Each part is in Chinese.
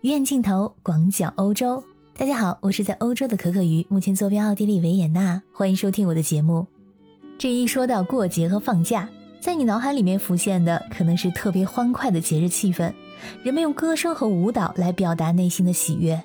鱼眼镜头广角欧洲，大家好，我是在欧洲的可可鱼，目前坐标奥地利维也纳，欢迎收听我的节目。这一说到过节和放假，在你脑海里面浮现的可能是特别欢快的节日气氛，人们用歌声和舞蹈来表达内心的喜悦。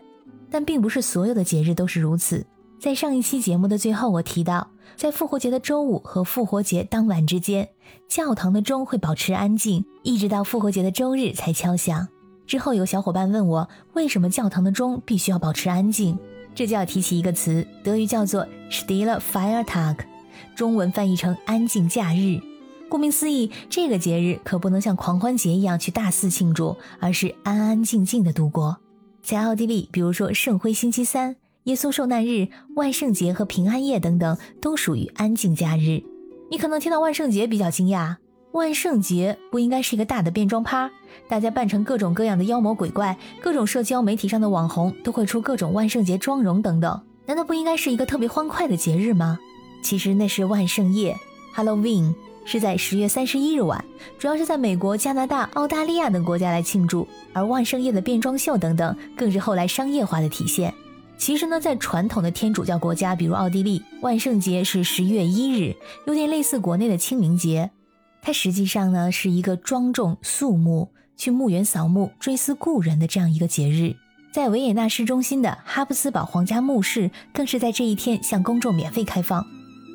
但并不是所有的节日都是如此。在上一期节目的最后，我提到，在复活节的周五和复活节当晚之间，教堂的钟会保持安静，一直到复活节的周日才敲响。之后有小伙伴问我，为什么教堂的钟必须要保持安静？这就要提起一个词，德语叫做 Stille Feiertag，中文翻译成安静假日。顾名思义，这个节日可不能像狂欢节一样去大肆庆祝，而是安安静静的度过。在奥地利，比如说圣辉星期三、耶稣受难日、万圣节和平安夜等等，都属于安静假日。你可能听到万圣节比较惊讶。万圣节不应该是一个大的变装趴，大家扮成各种各样的妖魔鬼怪，各种社交媒体上的网红都会出各种万圣节妆容等等，难道不应该是一个特别欢快的节日吗？其实那是万圣夜，Halloween 是在十月三十一日晚，主要是在美国、加拿大、澳大利亚等国家来庆祝，而万圣夜的变装秀等等更是后来商业化的体现。其实呢，在传统的天主教国家，比如奥地利，万圣节是十月一日，有点类似国内的清明节。它实际上呢是一个庄重肃穆、去墓园扫墓、追思故人的这样一个节日。在维也纳市中心的哈布斯堡皇家墓室，更是在这一天向公众免费开放，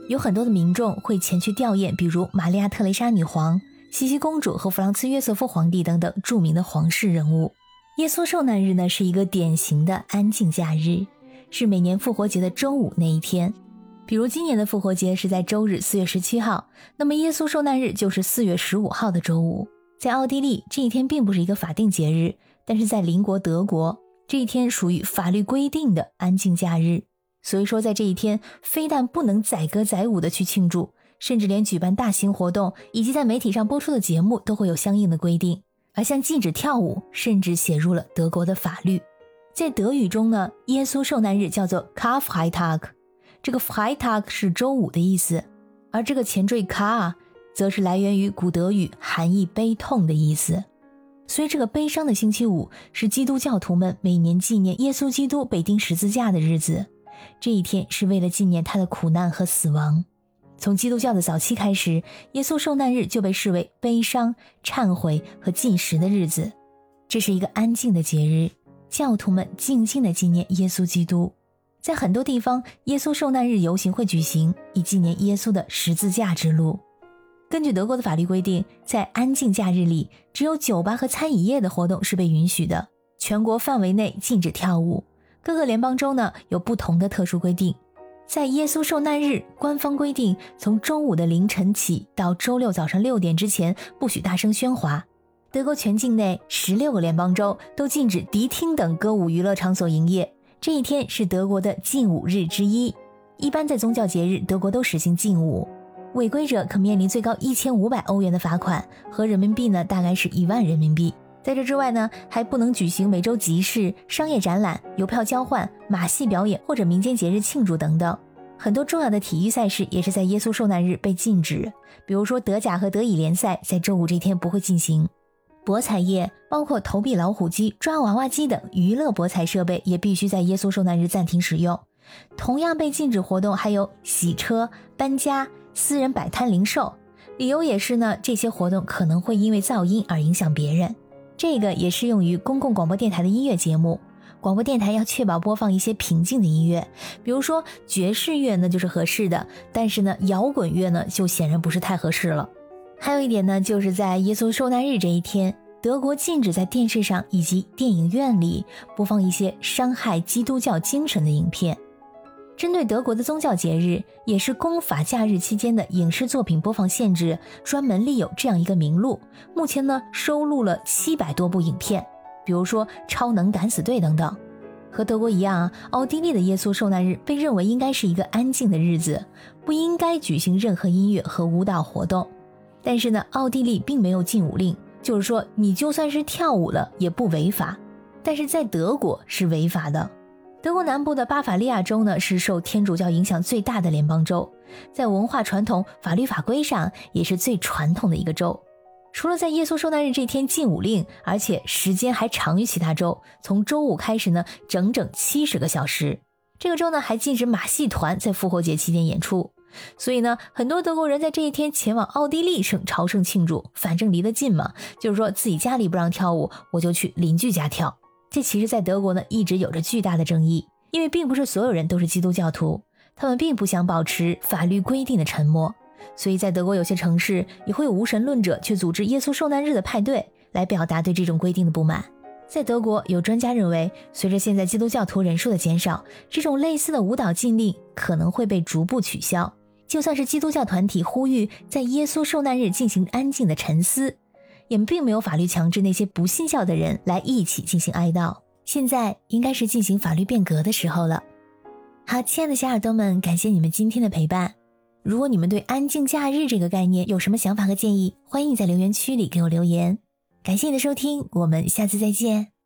有很多的民众会前去吊唁，比如玛利亚特蕾莎女皇、茜茜公主和弗朗茨约瑟夫皇帝等等著名的皇室人物。耶稣受难日呢是一个典型的安静假日，是每年复活节的周五那一天。比如今年的复活节是在周日四月十七号，那么耶稣受难日就是四月十五号的周五。在奥地利这一天并不是一个法定节日，但是在邻国德国这一天属于法律规定的安静假日。所以说在这一天，非但不能载歌载舞的去庆祝，甚至连举办大型活动以及在媒体上播出的节目都会有相应的规定。而像禁止跳舞，甚至写入了德国的法律。在德语中呢，耶稣受难日叫做 Karfreitag。这个 Freitag 是周五的意思，而这个前缀 Kar 则是来源于古德语，含义悲痛的意思。所以这个悲伤的星期五是基督教徒们每年纪念耶稣基督被钉十字架的日子。这一天是为了纪念他的苦难和死亡。从基督教的早期开始，耶稣受难日就被视为悲伤、忏悔和进食的日子。这是一个安静的节日，教徒们静静地纪念耶稣基督。在很多地方，耶稣受难日游行会举行，以纪念耶稣的十字架之路。根据德国的法律规定，在安静假日里，只有酒吧和餐饮业的活动是被允许的，全国范围内禁止跳舞。各个联邦州呢有不同的特殊规定。在耶稣受难日，官方规定从周五的凌晨起到周六早上六点之前不许大声喧哗。德国全境内十六个联邦州都禁止迪厅等歌舞娱乐场所营业。这一天是德国的禁舞日之一，一般在宗教节日，德国都实行禁舞，违规者可面临最高一千五百欧元的罚款，和人民币呢大概是一万人民币。在这之外呢，还不能举行每周集市、商业展览、邮票交换、马戏表演或者民间节日庆祝等等。很多重要的体育赛事也是在耶稣受难日被禁止，比如说德甲和德乙联赛在周五这天不会进行。博彩业包括投币老虎机、抓娃娃机等娱乐博彩设备也必须在耶稣受难日暂停使用。同样被禁止活动还有洗车、搬家、私人摆摊零售。理由也是呢，这些活动可能会因为噪音而影响别人。这个也适用于公共广播电台的音乐节目。广播电台要确保播放一些平静的音乐，比如说爵士乐呢就是合适的，但是呢摇滚乐呢就显然不是太合适了。还有一点呢，就是在耶稣受难日这一天，德国禁止在电视上以及电影院里播放一些伤害基督教精神的影片。针对德国的宗教节日，也是公法假日期间的影视作品播放限制，专门立有这样一个名录。目前呢，收录了七百多部影片，比如说《超能敢死队》等等。和德国一样，奥地利的耶稣受难日被认为应该是一个安静的日子，不应该举行任何音乐和舞蹈活动。但是呢，奥地利并没有禁舞令，就是说你就算是跳舞了也不违法。但是在德国是违法的。德国南部的巴伐利亚州呢是受天主教影响最大的联邦州，在文化传统、法律法规上也是最传统的一个州。除了在耶稣受难日这天禁舞令，而且时间还长于其他州，从周五开始呢，整整七十个小时。这个州呢还禁止马戏团在复活节期间演出，所以呢，很多德国人在这一天前往奥地利省朝圣庆祝，反正离得近嘛，就是说自己家里不让跳舞，我就去邻居家跳。这其实，在德国呢，一直有着巨大的争议，因为并不是所有人都是基督教徒，他们并不想保持法律规定的沉默，所以在德国有些城市也会有无神论者去组织耶稣受难日的派对，来表达对这种规定的不满。在德国，有专家认为，随着现在基督教徒人数的减少，这种类似的舞蹈禁令可能会被逐步取消。就算是基督教团体呼吁在耶稣受难日进行安静的沉思，也并没有法律强制那些不信教的人来一起进行哀悼。现在应该是进行法律变革的时候了。好，亲爱的小耳朵们，感谢你们今天的陪伴。如果你们对“安静假日”这个概念有什么想法和建议，欢迎在留言区里给我留言。感谢你的收听，我们下次再见。